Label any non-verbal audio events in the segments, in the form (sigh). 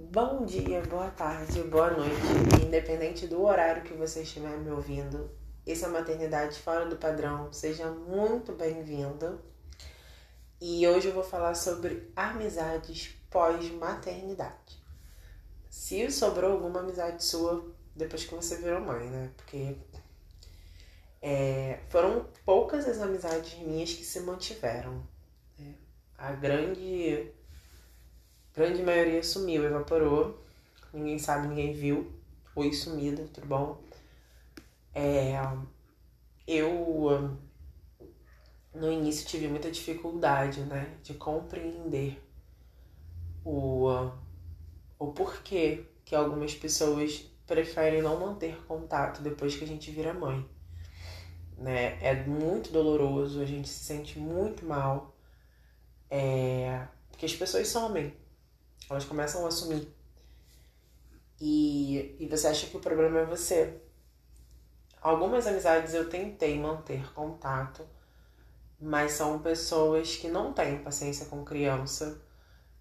Bom dia, boa tarde, boa noite, independente do horário que você estiver me ouvindo. Esse é Maternidade Fora do Padrão. Seja muito bem-vindo. E hoje eu vou falar sobre amizades pós-maternidade. Se sobrou alguma amizade sua depois que você virou mãe, né? Porque é, foram poucas as amizades minhas que se mantiveram. Né? A grande grande maioria sumiu, evaporou. Ninguém sabe, ninguém viu. Foi sumida, tudo bom? É, eu no início tive muita dificuldade, né, de compreender o, o porquê que algumas pessoas preferem não manter contato depois que a gente vira mãe. Né? É muito doloroso, a gente se sente muito mal, é, porque as pessoas somem, elas começam a assumir. E, e você acha que o problema é você. Algumas amizades eu tentei manter contato, mas são pessoas que não têm paciência com criança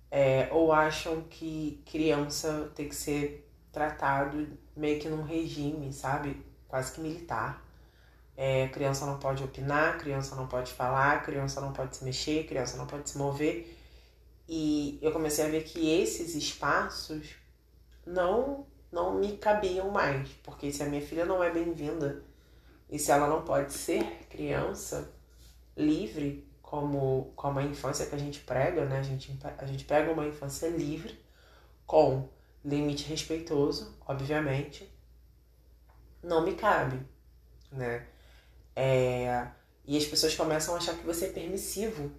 é, ou acham que criança tem que ser tratado meio que num regime, sabe? Quase que militar. É, criança não pode opinar, criança não pode falar, criança não pode se mexer, criança não pode se mover. E eu comecei a ver que esses espaços não não me cabiam mais, porque se a minha filha não é bem-vinda e se ela não pode ser criança livre como como a infância que a gente prega, né? A gente a gente prega uma infância livre com limite respeitoso, obviamente, não me cabe, né? É, e as pessoas começam a achar que você é permissivo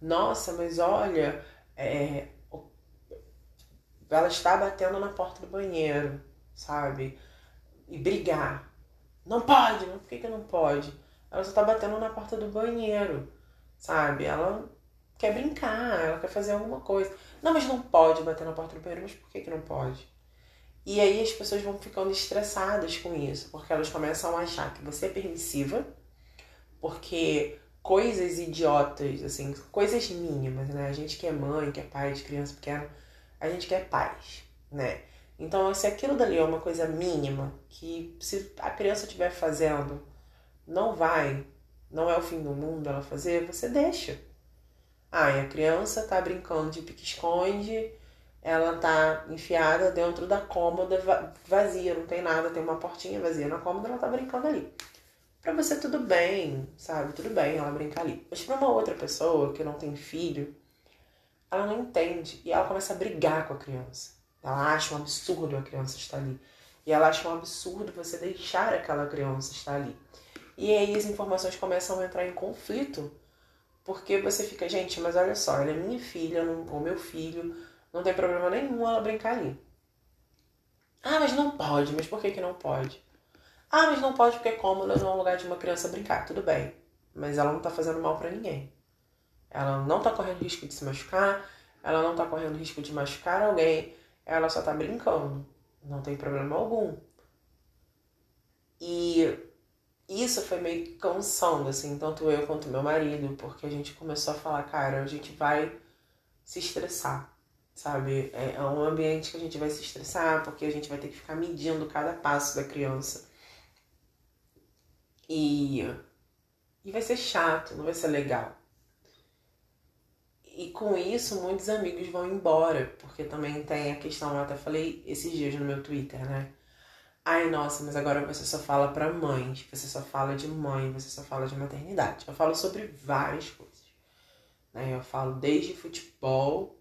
nossa, mas olha, é, ela está batendo na porta do banheiro, sabe? E brigar. Não pode, mas por que, que não pode? Ela só está batendo na porta do banheiro, sabe? Ela quer brincar, ela quer fazer alguma coisa. Não, mas não pode bater na porta do banheiro, mas por que, que não pode? E aí as pessoas vão ficando estressadas com isso, porque elas começam a achar que você é permissiva, porque coisas idiotas, assim, coisas mínimas, né? A gente que é mãe, que é pai de criança pequena, a gente quer paz, né? Então, se aquilo dali é uma coisa mínima, que se a criança estiver fazendo, não vai, não é o fim do mundo ela fazer, você deixa. Ah, e a criança tá brincando de pique-esconde, ela tá enfiada dentro da cômoda vazia, não tem nada, tem uma portinha vazia na cômoda, ela tá brincando ali. Para você tudo bem, sabe? Tudo bem ela brincar ali. Mas para uma outra pessoa que não tem filho, ela não entende e ela começa a brigar com a criança. Ela acha um absurdo a criança estar ali. E ela acha um absurdo você deixar aquela criança estar ali. E aí as informações começam a entrar em conflito, porque você fica, gente, mas olha só, ela é minha filha, ou meu filho, não tem problema nenhum ela brincar ali. Ah, mas não pode, mas por que, que não pode? Ah, mas não pode porque é cômoda não é um lugar de uma criança brincar. Tudo bem. Mas ela não tá fazendo mal para ninguém. Ela não tá correndo risco de se machucar. Ela não tá correndo risco de machucar alguém. Ela só tá brincando. Não tem problema algum. E isso foi meio cansando, assim, tanto eu quanto meu marido, porque a gente começou a falar, cara, a gente vai se estressar, sabe? É um ambiente que a gente vai se estressar, porque a gente vai ter que ficar medindo cada passo da criança. E, e vai ser chato, não vai ser legal. E com isso, muitos amigos vão embora, porque também tem a questão, eu até falei esses dias no meu Twitter, né? Ai, nossa, mas agora você só fala para mães, você só fala de mãe, você só fala de maternidade. Eu falo sobre várias coisas. Né? Eu falo desde futebol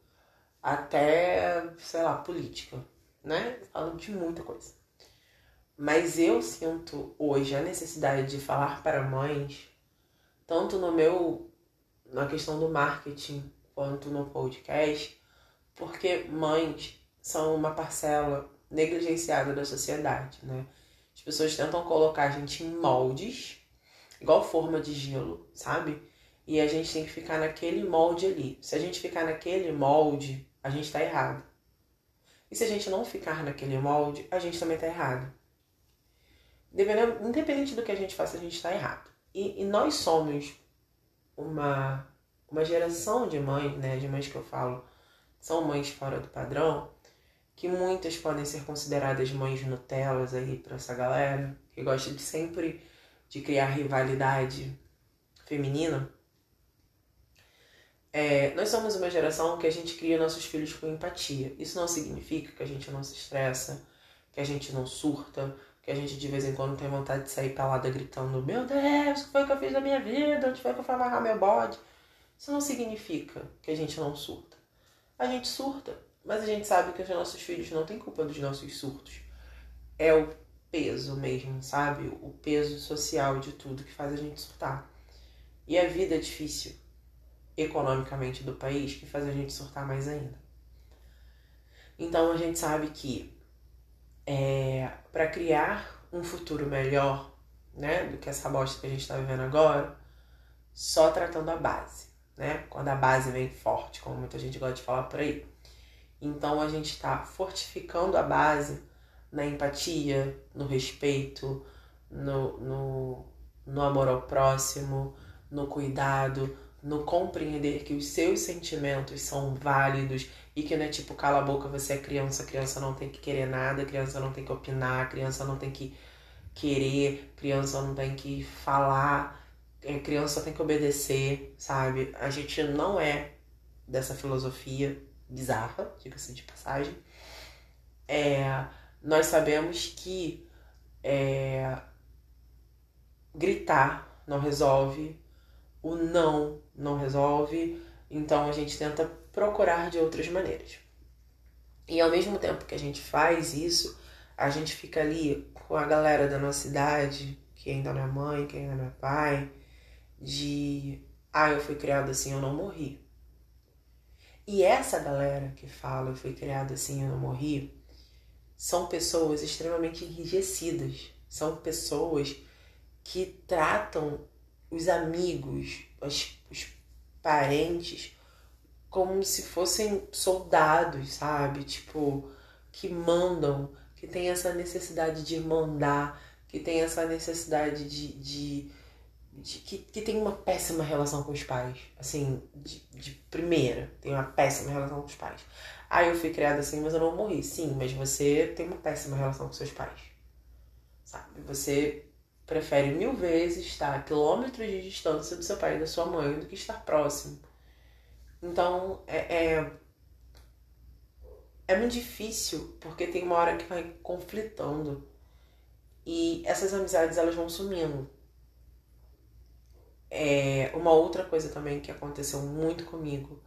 até, sei lá, política, né? Eu falo de muita coisa. Mas eu sinto hoje a necessidade de falar para mães, tanto no meu na questão do marketing quanto no podcast, porque mães são uma parcela negligenciada da sociedade, né? As pessoas tentam colocar a gente em moldes, igual forma de gelo, sabe? E a gente tem que ficar naquele molde ali. Se a gente ficar naquele molde, a gente tá errado. E se a gente não ficar naquele molde, a gente também tá errado independente do que a gente faça, a gente está errado. E, e, nós somos uma, uma geração de mães, né, de mães que eu falo, são mães fora do padrão, que muitas podem ser consideradas mães Nutelas aí para essa galera, que gosta de sempre de criar rivalidade feminina. É, nós somos uma geração que a gente cria nossos filhos com empatia. Isso não significa que a gente não se estressa, que a gente não surta, que a gente de vez em quando tem vontade de sair pelada gritando: Meu Deus, o que foi que eu fiz da minha vida? Onde foi que eu fui amarrar meu bode? Isso não significa que a gente não surta. A gente surta, mas a gente sabe que os nossos filhos não têm culpa dos nossos surtos. É o peso mesmo, sabe? O peso social de tudo que faz a gente surtar. E a vida é difícil economicamente do país que faz a gente surtar mais ainda. Então a gente sabe que é, para criar um futuro melhor, né, do que essa bosta que a gente está vivendo agora, só tratando a base, né? Quando a base vem forte, como muita gente gosta de falar por aí. Então a gente está fortificando a base na empatia, no respeito, no, no, no amor ao próximo, no cuidado, no compreender que os seus sentimentos são válidos e que não é tipo, cala a boca, você é criança, criança não tem que querer nada, criança não tem que opinar, criança não tem que querer, criança não tem que falar, é, criança tem que obedecer, sabe? A gente não é dessa filosofia bizarra, diga-se de passagem. É, nós sabemos que é, gritar não resolve, o não não resolve, então a gente tenta procurar de outras maneiras. E ao mesmo tempo que a gente faz isso, a gente fica ali com a galera da nossa idade, que ainda não é mãe, que ainda não é pai, de ah, eu fui criado assim, eu não morri. E essa galera que fala eu fui criado assim, eu não morri, são pessoas extremamente enrijecidas. São pessoas que tratam os amigos, os, os parentes, como se fossem soldados, sabe? Tipo, que mandam, que tem essa necessidade de mandar, que tem essa necessidade de. de, de que, que tem uma péssima relação com os pais. Assim, de, de primeira, tem uma péssima relação com os pais. Ah, eu fui criada assim, mas eu não morri. Sim, mas você tem uma péssima relação com seus pais. Sabe? Você prefere mil vezes estar a quilômetros de distância do seu pai e da sua mãe do que estar próximo. Então, é, é, é muito difícil, porque tem uma hora que vai conflitando. E essas amizades, elas vão sumindo. É, uma outra coisa também que aconteceu muito comigo.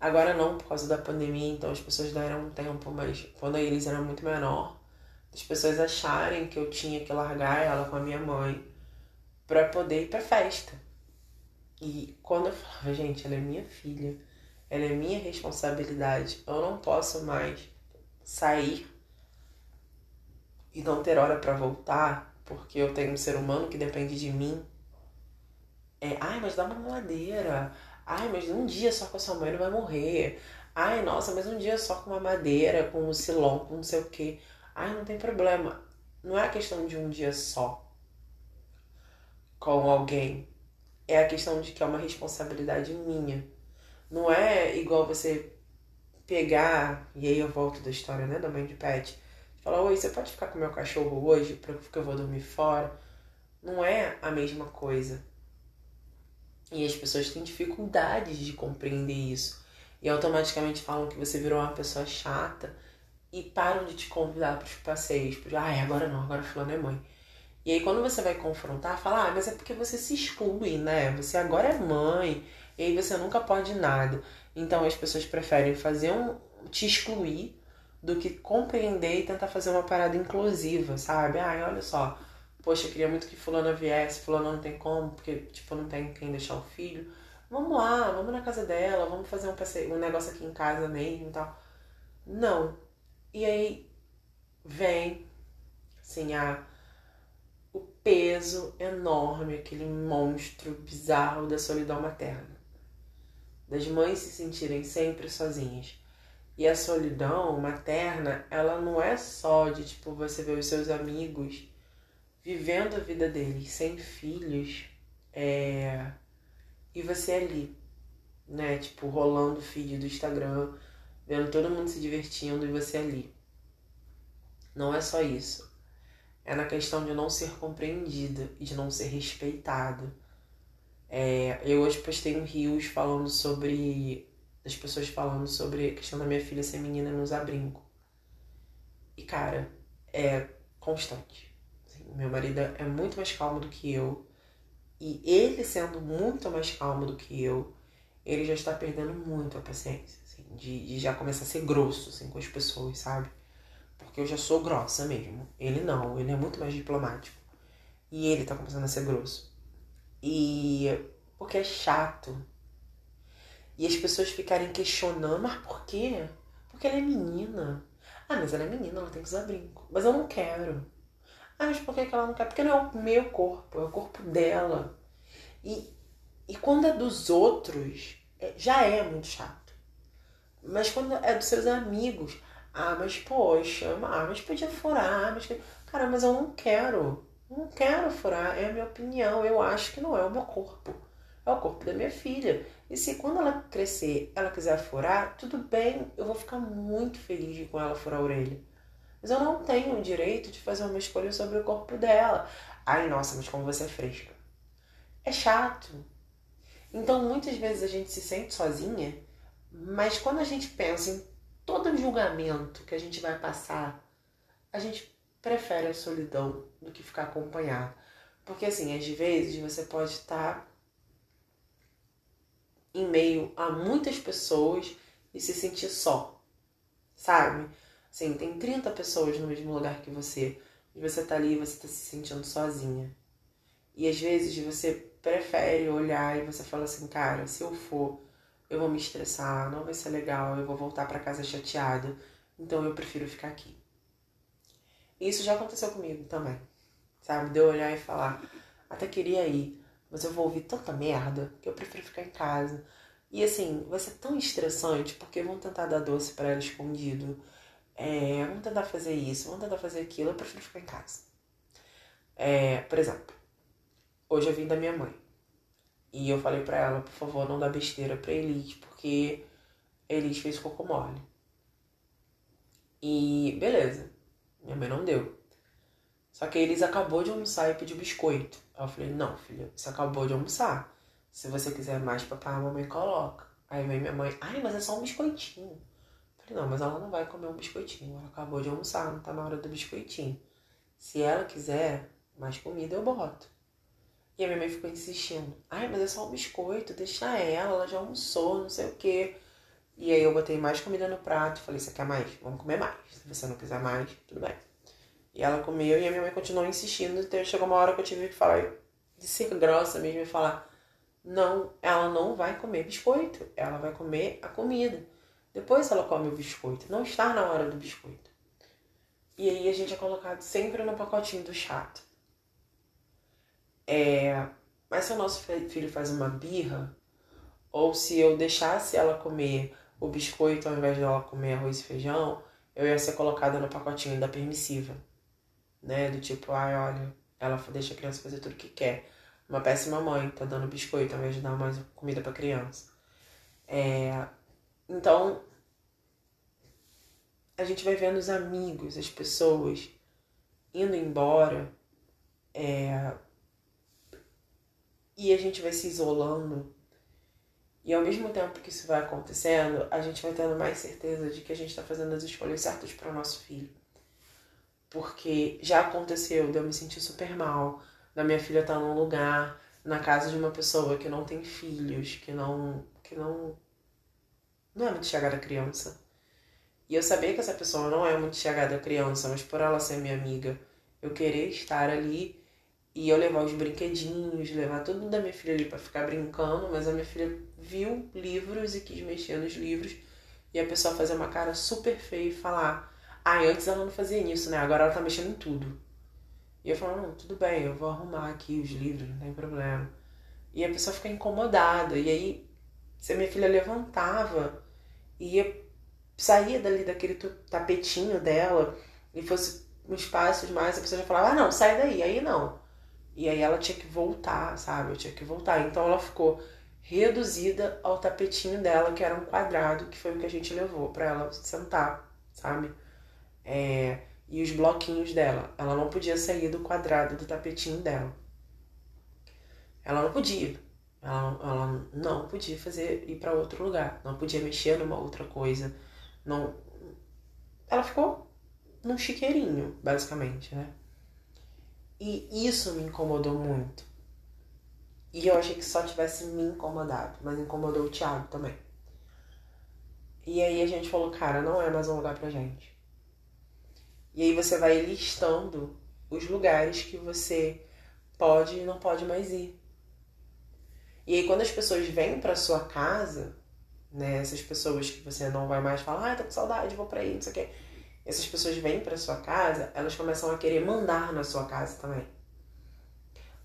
Agora não por causa da pandemia, então as pessoas deram um tempo, mas quando a Iris era muito menor, as pessoas acharem que eu tinha que largar ela com a minha mãe para poder ir pra festa. E quando eu falava, gente, ela é minha filha, ela é minha responsabilidade, eu não posso mais sair e não ter hora para voltar, porque eu tenho um ser humano que depende de mim. É, ai, mas dá uma madeira. Ai, mas um dia só com a sua mãe não vai morrer. Ai, nossa, mas um dia só com uma madeira, com um silão, com não sei o quê. Ai, não tem problema. Não é questão de um dia só com alguém. É a questão de que é uma responsabilidade minha. Não é igual você pegar, e aí eu volto da história, né, da mãe de pet. Falar, oi, você pode ficar com meu cachorro hoje porque eu vou dormir fora? Não é a mesma coisa. E as pessoas têm dificuldades de compreender isso. E automaticamente falam que você virou uma pessoa chata e param de te convidar para os passeios. Porque, ah, agora não, agora fulano é mãe. E aí quando você vai confrontar, fala, ah, mas é porque você se exclui, né? Você agora é mãe, e aí você nunca pode nada. Então as pessoas preferem fazer um. te excluir do que compreender e tentar fazer uma parada inclusiva, sabe? Ai, olha só, poxa, eu queria muito que fulano viesse, fulano não tem como, porque, tipo, não tem quem deixar o filho. Vamos lá, vamos na casa dela, vamos fazer um, passeio, um negócio aqui em casa mesmo e tal. Não, e aí vem, assim, a, peso enorme, aquele monstro bizarro da solidão materna. Das mães se sentirem sempre sozinhas. E a solidão materna, ela não é só de, tipo, você ver os seus amigos vivendo a vida deles sem filhos, é... e você ali, né? Tipo, rolando o feed do Instagram, vendo todo mundo se divertindo e você ali. Não é só isso. É na questão de não ser compreendida e de não ser respeitada. É, eu hoje postei um rios falando sobre. das pessoas falando sobre a questão da minha filha ser menina não usar brinco. E cara, é constante. Assim, meu marido é muito mais calmo do que eu. E ele sendo muito mais calmo do que eu, ele já está perdendo muito a paciência, assim, de, de já começar a ser grosso assim, com as pessoas, sabe? Porque eu já sou grossa mesmo. Ele não, ele é muito mais diplomático. E ele tá começando a ser grosso. E porque é chato. E as pessoas ficarem questionando, mas por quê? Porque ela é menina. Ah, mas ela é menina, ela tem que usar brinco. Mas eu não quero. Ah, mas por que ela não quer? Porque não é o meu corpo, é o corpo dela. E, e quando é dos outros, é, já é muito chato. Mas quando é dos seus amigos, ah, mas poxa, ah, mas podia furar, mas. Cara, mas eu não quero. Não quero furar, é a minha opinião. Eu acho que não é o meu corpo. É o corpo da minha filha. E se quando ela crescer, ela quiser furar, tudo bem, eu vou ficar muito feliz com ela furar a orelha. Mas eu não tenho o direito de fazer uma escolha sobre o corpo dela. Ai, nossa, mas como você é fresca. É chato. Então, muitas vezes a gente se sente sozinha, mas quando a gente pensa em todo julgamento que a gente vai passar, a gente prefere a solidão do que ficar acompanhado. Porque, assim, às vezes você pode estar em meio a muitas pessoas e se sentir só, sabe? Assim, tem 30 pessoas no mesmo lugar que você e você tá ali e você tá se sentindo sozinha. E às vezes você prefere olhar e você fala assim, cara, se eu for, eu vou me estressar, não vai ser legal, eu vou voltar para casa chateada, então eu prefiro ficar aqui. Isso já aconteceu comigo também, sabe? De eu olhar e falar, até queria ir, mas eu vou ouvir tanta merda que eu prefiro ficar em casa. E assim, vai ser tão estressante porque vão tentar dar doce para ela escondido. É, vão tentar fazer isso, vão tentar fazer aquilo, eu prefiro ficar em casa. É, por exemplo, hoje eu vim da minha mãe. E eu falei pra ela, por favor, não dá besteira pra Elis, porque Elis fez cocô mole. E beleza, minha mãe não deu. Só que eles acabou de almoçar e pediu biscoito. Aí eu falei, não, filha, você acabou de almoçar. Se você quiser mais papai, a mamãe coloca. Aí vem minha mãe, ai, mas é só um biscoitinho. Eu falei, não, mas ela não vai comer um biscoitinho. Ela acabou de almoçar, não tá na hora do biscoitinho. Se ela quiser mais comida, eu boto. E a minha mãe ficou insistindo. Ai, mas é só um biscoito, deixa ela, ela já almoçou, não sei o quê. E aí eu botei mais comida no prato. Falei, você quer mais? Vamos comer mais. Se você não quiser mais, tudo bem. E ela comeu e a minha mãe continuou insistindo. Então chegou uma hora que eu tive que falar, de ser grossa mesmo, e falar: não, ela não vai comer biscoito, ela vai comer a comida. Depois ela come o biscoito. Não está na hora do biscoito. E aí a gente é colocado sempre no pacotinho do chato. É, mas se o nosso filho faz uma birra, ou se eu deixasse ela comer o biscoito ao invés dela comer arroz e feijão, eu ia ser colocada no pacotinho da permissiva né? Do tipo, ai, olha, ela deixa a criança fazer tudo que quer. Uma péssima mãe, tá dando biscoito ao invés de dar mais comida pra criança. É... Então, a gente vai vendo os amigos, as pessoas indo embora. É... E a gente vai se isolando. E ao mesmo tempo que isso vai acontecendo, a gente vai tendo mais certeza de que a gente está fazendo as escolhas certas para o nosso filho. Porque já aconteceu de eu me sentir super mal, da minha filha estar tá num lugar, na casa de uma pessoa que não tem filhos, que não. que não. não é muito chegada à criança. E eu sabia que essa pessoa não é muito chegada à criança, mas por ela ser minha amiga, eu querer estar ali e eu levar os brinquedinhos, levar tudo da minha filha ali para ficar brincando, mas a minha filha viu livros e quis mexer nos livros e a pessoa fazer uma cara super feia e falar: ah, antes ela não fazia isso, né? Agora ela tá mexendo em tudo. E eu falo, não, tudo bem, eu vou arrumar aqui os livros, não tem problema. E a pessoa fica incomodada. E aí, se a minha filha levantava e ia, saía dali daquele tapetinho dela e fosse uns passos mais, a pessoa já falava, ah, não, sai daí. Aí não. E aí ela tinha que voltar, sabe? Eu tinha que voltar. Então ela ficou reduzida ao tapetinho dela, que era um quadrado, que foi o que a gente levou para ela sentar, sabe? É, e os bloquinhos dela. Ela não podia sair do quadrado do tapetinho dela. Ela não podia. Ela, ela não podia fazer ir para outro lugar. Não podia mexer numa outra coisa. Não. Ela ficou num chiqueirinho, basicamente, né? E isso me incomodou muito. E eu achei que só tivesse me incomodado, mas incomodou o Thiago também. E aí a gente falou, cara, não é mais um lugar pra gente. E aí você vai listando os lugares que você pode e não pode mais ir. E aí quando as pessoas vêm para sua casa, né, essas pessoas que você não vai mais falar, ah, tô com saudade, vou para aí, não sei o quê. Essas pessoas vêm para sua casa, elas começam a querer mandar na sua casa também.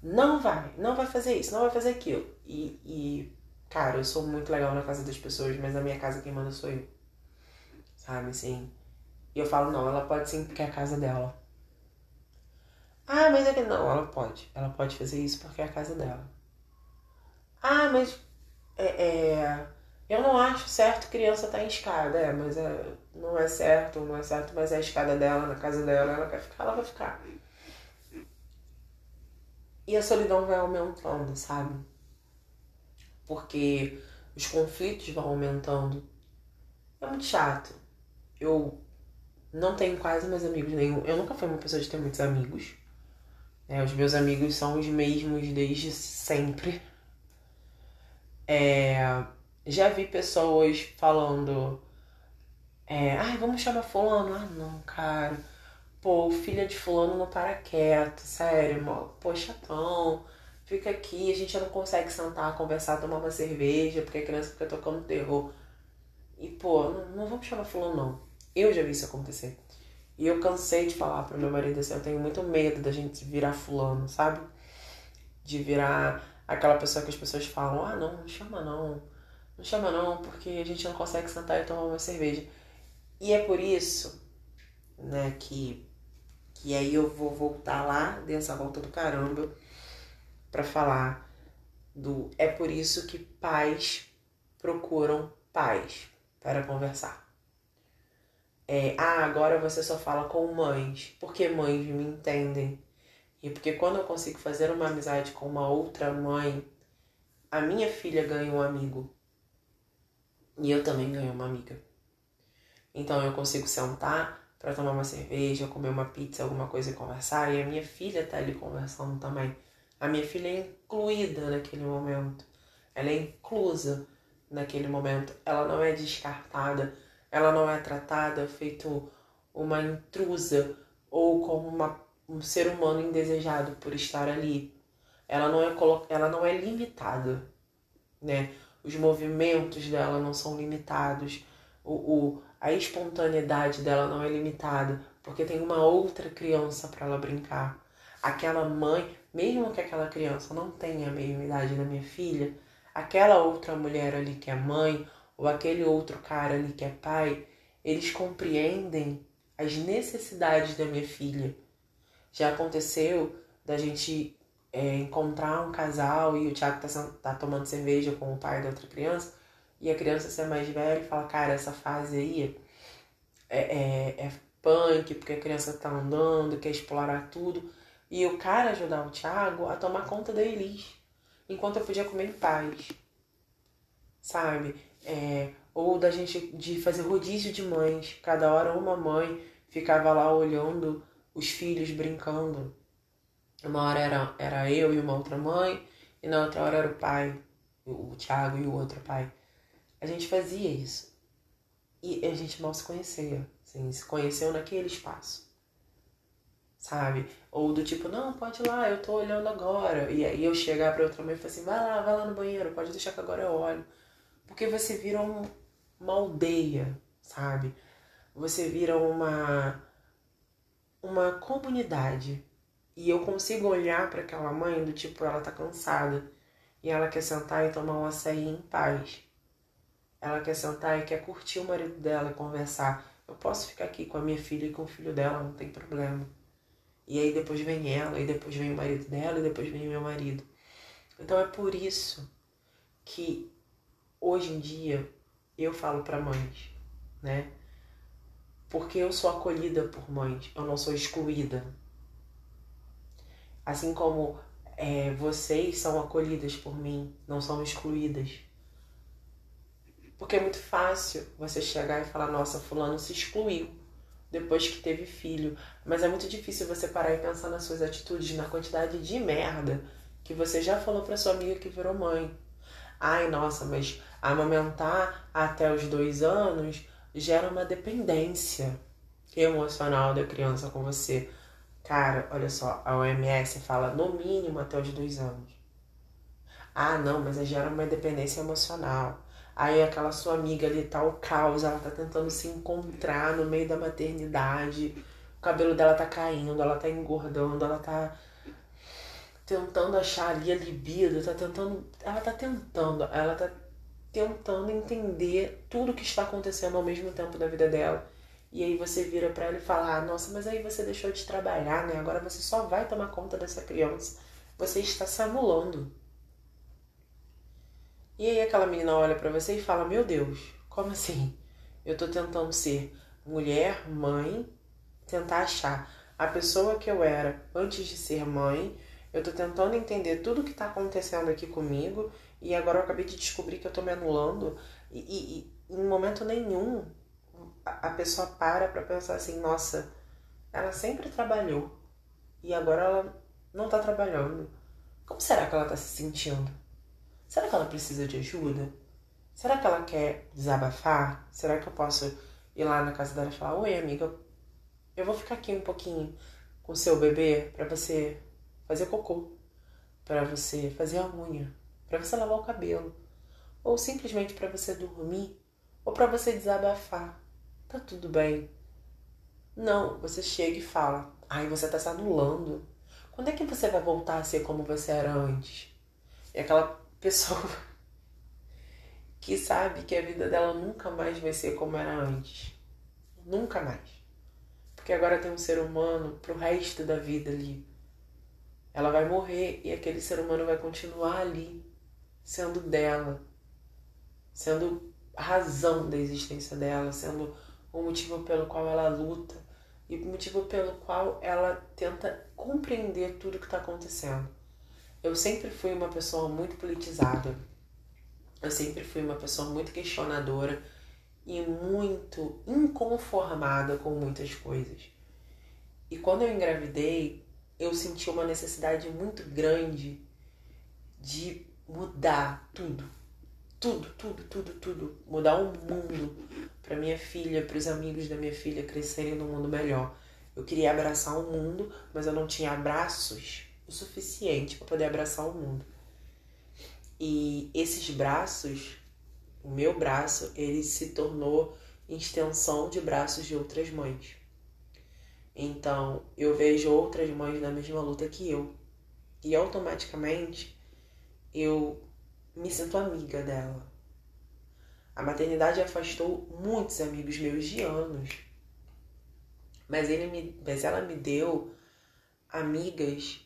Não vai, não vai fazer isso, não vai fazer aquilo. E, e cara, eu sou muito legal na casa das pessoas, mas na minha casa quem manda sou eu. Sabe, assim, e eu falo, não, ela pode sim porque é a casa dela. Ah, mas é que não, ela pode. Ela pode fazer isso porque é a casa dela. Ah, mas é, é, eu não acho certo criança estar tá em escada. É, mas é, não é certo, não é certo, mas é a escada dela, na casa dela, ela quer ficar, ela vai ficar. E a solidão vai aumentando, sabe? Porque os conflitos vão aumentando. É muito chato. Eu não tenho quase mais amigos nenhum. Eu nunca fui uma pessoa de ter muitos amigos. É, os meus amigos são os mesmos desde sempre. É, já vi pessoas falando. É, Ai, vamos chamar fulano. Ah, não, cara. Pô, filha de fulano não para quieto, sério, mano. Pô, chatão. Fica aqui, a gente não consegue sentar, conversar, tomar uma cerveja, porque a criança fica tocando terror. E, pô, não, não vamos chamar fulano, não. Eu já vi isso acontecer. E eu cansei de falar pro meu marido assim, eu tenho muito medo da gente virar fulano, sabe? De virar aquela pessoa que as pessoas falam, ah não, não chama não. Não chama não, porque a gente não consegue sentar e tomar uma cerveja. E é por isso, né, que, que aí eu vou voltar lá dessa volta do caramba para falar do é por isso que pais procuram pais para conversar é, ah, agora você só fala com mães, porque mães me entendem. E porque quando eu consigo fazer uma amizade com uma outra mãe, a minha filha ganha um amigo. E eu também ganho uma amiga. Então eu consigo sentar para tomar uma cerveja, comer uma pizza, alguma coisa e conversar, e a minha filha tá ali conversando também. A minha filha é incluída naquele momento. Ela é inclusa naquele momento. Ela não é descartada ela não é tratada feito uma intrusa ou como uma, um ser humano indesejado por estar ali. Ela não é, ela não é limitada, né? Os movimentos dela não são limitados, o, o, a espontaneidade dela não é limitada, porque tem uma outra criança para ela brincar. Aquela mãe, mesmo que aquela criança não tenha a mesma idade da minha filha, aquela outra mulher ali que é mãe, ou aquele outro cara ali que é pai, eles compreendem as necessidades da minha filha. Já aconteceu da gente é, encontrar um casal e o Thiago tá, tá tomando cerveja com o pai da outra criança e a criança ser mais velha e fala, cara, essa fase aí é, é, é punk, porque a criança tá andando, quer explorar tudo. E o cara ajudar o Thiago a tomar conta da Elis, enquanto eu podia comer em paz. Sabe? É, ou da gente de fazer rodízio de mães. Cada hora uma mãe ficava lá olhando os filhos brincando. Uma hora era, era eu e uma outra mãe, e na outra hora era o pai, o Tiago e o outro pai. A gente fazia isso. E a gente mal se conhecia. Assim, se conheceu naquele espaço. Sabe? Ou do tipo, não, pode ir lá, eu tô olhando agora. E aí eu chegar pra outra mãe e falar assim, vai lá, vai lá no banheiro, pode deixar que agora eu olho. Porque você vira um, uma aldeia, sabe? Você vira uma uma comunidade. E eu consigo olhar para aquela mãe do tipo, ela tá cansada e ela quer sentar e tomar um açaí em paz. Ela quer sentar e quer curtir o marido dela, conversar. Eu posso ficar aqui com a minha filha e com o filho dela, não tem problema. E aí depois vem ela, e depois vem o marido dela, e depois vem o meu marido. Então é por isso que hoje em dia eu falo para mães, né? Porque eu sou acolhida por mães, eu não sou excluída. Assim como é, vocês são acolhidas por mim, não são excluídas. Porque é muito fácil você chegar e falar: nossa, Fulano se excluiu depois que teve filho. Mas é muito difícil você parar e pensar nas suas atitudes, na quantidade de merda que você já falou para sua amiga que virou mãe. Ai, nossa, mas amamentar até os dois anos gera uma dependência emocional da criança com você. Cara, olha só, a OMS fala no mínimo até os dois anos. Ah, não, mas gera uma dependência emocional. Aí aquela sua amiga ali tá o caos, ela tá tentando se encontrar no meio da maternidade. O cabelo dela tá caindo, ela tá engordando, ela tá tentando achar ali a libido, tá tentando, ela tá tentando, ela tá tentando entender tudo que está acontecendo ao mesmo tempo da vida dela. E aí você vira para ela e fala: ah, "Nossa, mas aí você deixou de trabalhar, né? Agora você só vai tomar conta dessa criança. Você está se anulando." E aí aquela menina olha para você e fala: Meu Deus, como assim? Eu tô tentando ser mulher, mãe, tentar achar a pessoa que eu era antes de ser mãe. Eu tô tentando entender tudo que tá acontecendo aqui comigo e agora eu acabei de descobrir que eu tô me anulando. E, e, e em momento nenhum a, a pessoa para pra pensar assim: Nossa, ela sempre trabalhou e agora ela não tá trabalhando. Como será que ela tá se sentindo? Será que ela precisa de ajuda? Será que ela quer desabafar? Será que eu posso ir lá na casa dela e falar: Oi, amiga, eu vou ficar aqui um pouquinho com o seu bebê para você fazer cocô, para você fazer a unha, para você lavar o cabelo, ou simplesmente para você dormir, ou para você desabafar. Tá tudo bem. Não, você chega e fala: Ai, você tá se anulando. Quando é que você vai voltar a ser como você era antes? E aquela pessoa (laughs) que sabe que a vida dela nunca mais vai ser como era antes. Nunca mais. Porque agora tem um ser humano pro resto da vida ali. Ela vai morrer e aquele ser humano vai continuar ali, sendo dela, sendo a razão da existência dela, sendo o motivo pelo qual ela luta e o motivo pelo qual ela tenta compreender tudo que está acontecendo. Eu sempre fui uma pessoa muito politizada. Eu sempre fui uma pessoa muito questionadora e muito inconformada com muitas coisas. E quando eu engravidei, eu senti uma necessidade muito grande de mudar tudo. Tudo, tudo, tudo, tudo. Mudar o mundo para minha filha, para os amigos da minha filha crescerem num mundo melhor. Eu queria abraçar o mundo, mas eu não tinha abraços o suficiente para poder abraçar o mundo. E esses braços, o meu braço, ele se tornou extensão de braços de outras mães. Então, eu vejo outras mães na mesma luta que eu. E automaticamente eu me sinto amiga dela. A maternidade afastou muitos amigos meus de anos. Mas, ele me, mas ela me deu amigas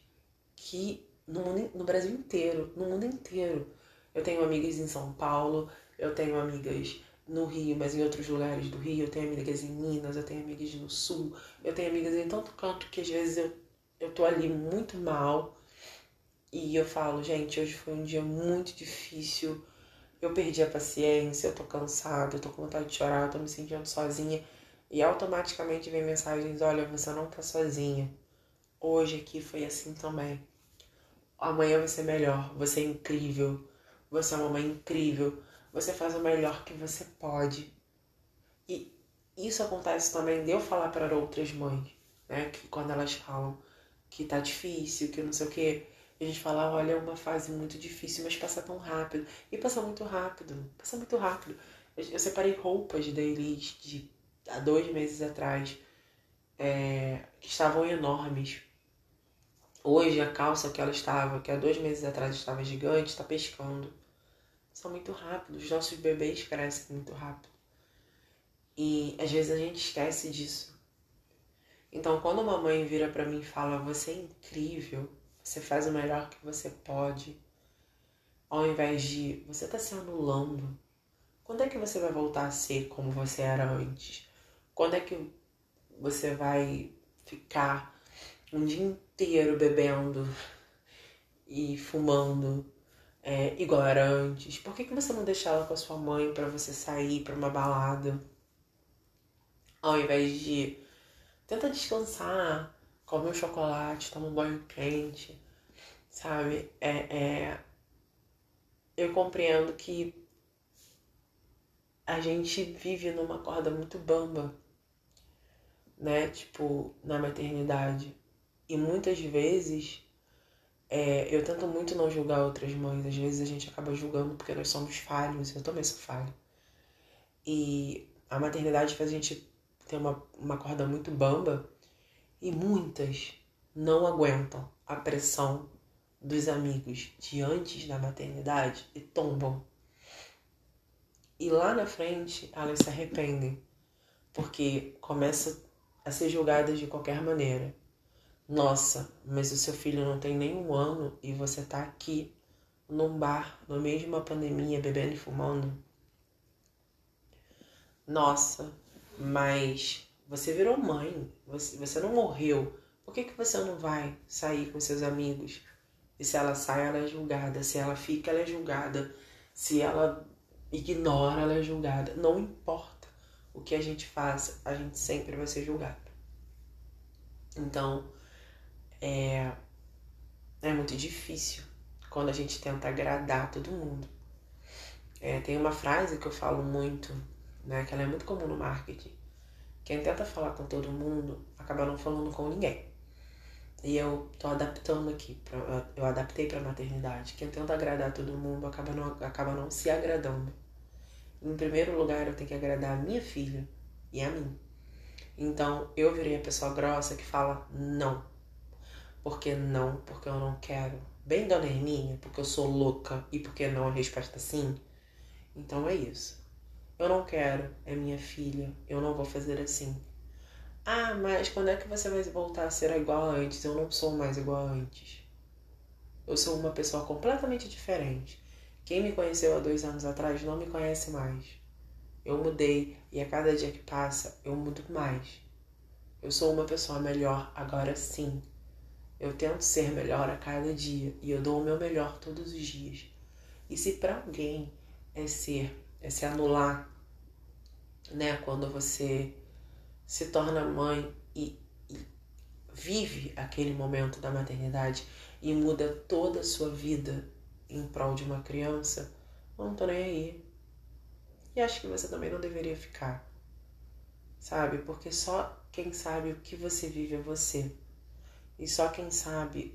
que no, mundo, no Brasil inteiro, no mundo inteiro. Eu tenho amigas em São Paulo, eu tenho amigas no Rio, mas em outros lugares do Rio, eu tenho amigas em Minas, eu tenho amigas no Sul, eu tenho amigas em tanto canto que às vezes eu, eu tô ali muito mal e eu falo, gente, hoje foi um dia muito difícil, eu perdi a paciência, eu tô cansada, eu tô com vontade de chorar, eu tô me sentindo sozinha e automaticamente vem mensagens, olha, você não tá sozinha. Hoje aqui foi assim também amanhã vai ser melhor, você é incrível, você é uma mãe incrível, você faz o melhor que você pode. E isso acontece também de eu falar para outras mães, né? Que quando elas falam que tá difícil, que não sei o que, a gente fala, olha, é uma fase muito difícil, mas passa tão rápido. E passa muito rápido, passa muito rápido. Eu separei roupas da Elis de há dois meses atrás, é, que estavam enormes Hoje a calça que ela estava, que há dois meses atrás estava gigante, está pescando. São muito rápidos, os nossos bebês crescem muito rápido. E às vezes a gente esquece disso. Então quando uma mãe vira para mim e fala: "Você é incrível, você faz o melhor que você pode", ao invés de você tá se anulando. Quando é que você vai voltar a ser como você era antes? Quando é que você vai ficar um dia inteiro bebendo e fumando é, igual era antes? Por que, que você não deixa ela com a sua mãe para você sair para uma balada? Ao invés de tenta descansar, come um chocolate, toma um banho quente, sabe? É, é... Eu compreendo que a gente vive numa corda muito bamba, né? Tipo, na maternidade. E muitas vezes é, eu tento muito não julgar outras mães. Às vezes a gente acaba julgando porque nós somos falhos. Eu também sou falho. E a maternidade faz a gente ter uma, uma corda muito bamba. E muitas não aguentam a pressão dos amigos de antes da maternidade e tombam. E lá na frente elas se arrependem, porque começam a ser julgadas de qualquer maneira. Nossa, mas o seu filho não tem nem um ano e você tá aqui num bar, no meio de uma pandemia, bebendo e fumando. Nossa, mas você virou mãe, você, você não morreu. Por que, que você não vai sair com seus amigos? E se ela sai, ela é julgada. Se ela fica, ela é julgada. Se ela ignora, ela é julgada. Não importa o que a gente faça, a gente sempre vai ser julgado. Então, é, é muito difícil quando a gente tenta agradar todo mundo. É, tem uma frase que eu falo muito, né, que ela é muito comum no marketing. Quem tenta falar com todo mundo acaba não falando com ninguém. E eu tô adaptando aqui, pra, eu adaptei para maternidade. Quem tenta agradar todo mundo acaba não, acaba não se agradando. Em primeiro lugar, eu tenho que agradar a minha filha e a mim. Então, eu virei a pessoa grossa que fala não. Porque não, porque eu não quero. Bem, dona Hermínia, porque eu sou louca e porque não a resposta sim. Então é isso. Eu não quero, é minha filha, eu não vou fazer assim. Ah, mas quando é que você vai voltar a ser igual a antes? Eu não sou mais igual a antes. Eu sou uma pessoa completamente diferente. Quem me conheceu há dois anos atrás não me conhece mais. Eu mudei e a cada dia que passa eu mudo mais. Eu sou uma pessoa melhor agora sim. Eu tento ser melhor a cada dia e eu dou o meu melhor todos os dias. E se para alguém é ser, é se anular, né, quando você se torna mãe e, e vive aquele momento da maternidade e muda toda a sua vida em prol de uma criança, não tô nem aí. E acho que você também não deveria ficar, sabe? Porque só quem sabe o que você vive é você. E só quem sabe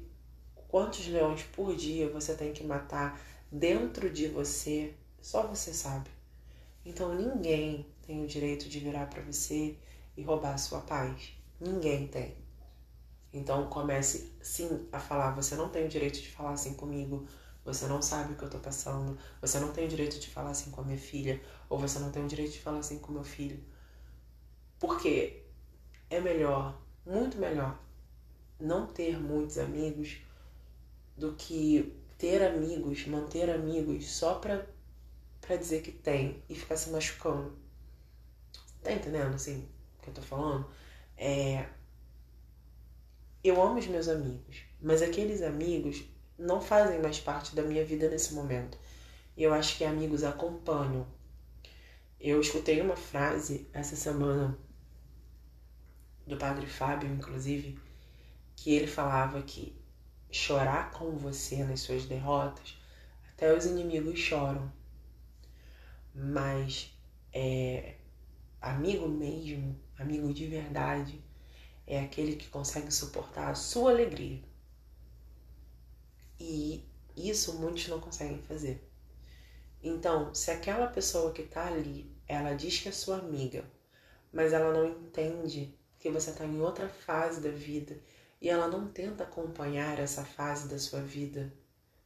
quantos leões por dia você tem que matar dentro de você, só você sabe. Então ninguém tem o direito de virar para você e roubar a sua paz. Ninguém tem. Então comece sim a falar, você não tem o direito de falar assim comigo, você não sabe o que eu tô passando, você não tem o direito de falar assim com a minha filha, ou você não tem o direito de falar assim com meu filho. Porque é melhor, muito melhor, não ter muitos amigos do que ter amigos, manter amigos só pra, pra dizer que tem e ficar se machucando. Tá entendendo, assim, o que eu tô falando? É... Eu amo os meus amigos, mas aqueles amigos não fazem mais parte da minha vida nesse momento. Eu acho que amigos acompanham. Eu escutei uma frase essa semana do padre Fábio, inclusive, que ele falava que chorar com você nas suas derrotas, até os inimigos choram. Mas é, amigo mesmo, amigo de verdade, é aquele que consegue suportar a sua alegria. E isso muitos não conseguem fazer. Então, se aquela pessoa que está ali, ela diz que é sua amiga, mas ela não entende que você está em outra fase da vida e ela não tenta acompanhar essa fase da sua vida,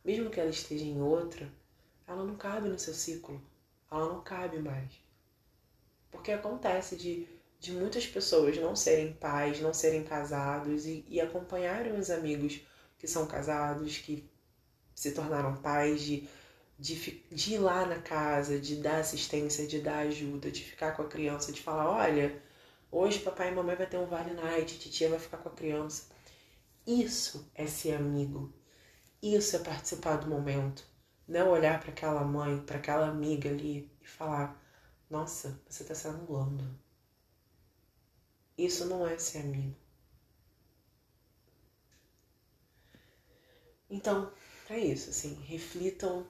mesmo que ela esteja em outra, ela não cabe no seu ciclo, ela não cabe mais. Porque acontece de, de muitas pessoas não serem pais, não serem casados e, e acompanharem os amigos que são casados, que se tornaram pais, de de, de ir lá na casa, de dar assistência, de dar ajuda, de ficar com a criança, de falar, olha, hoje papai e mamãe vai ter um vale night, titia vai ficar com a criança. Isso é ser amigo. Isso é participar do momento. Não olhar para aquela mãe, para aquela amiga ali e falar: Nossa, você está se anulando. Isso não é ser amigo. Então, é isso, assim, reflitam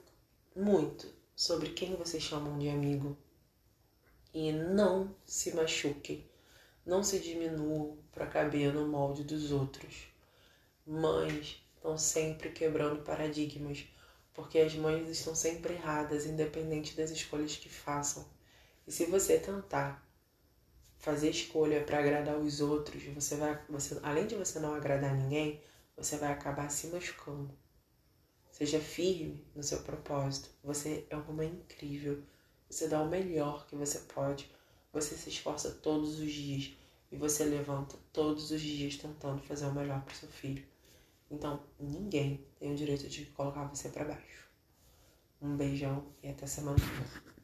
muito sobre quem vocês chamam de amigo e não se machuquem, não se diminuam para caber no molde dos outros. Mães estão sempre quebrando paradigmas, porque as mães estão sempre erradas, independente das escolhas que façam. E se você tentar fazer escolha para agradar os outros, você vai, você, além de você não agradar ninguém, você vai acabar se machucando. Seja firme no seu propósito. Você é uma mãe incrível. Você dá o melhor que você pode. Você se esforça todos os dias e você levanta todos os dias tentando fazer o melhor para seu filho. Então, ninguém tem o direito de colocar você para baixo. Um beijão e até semana que vem.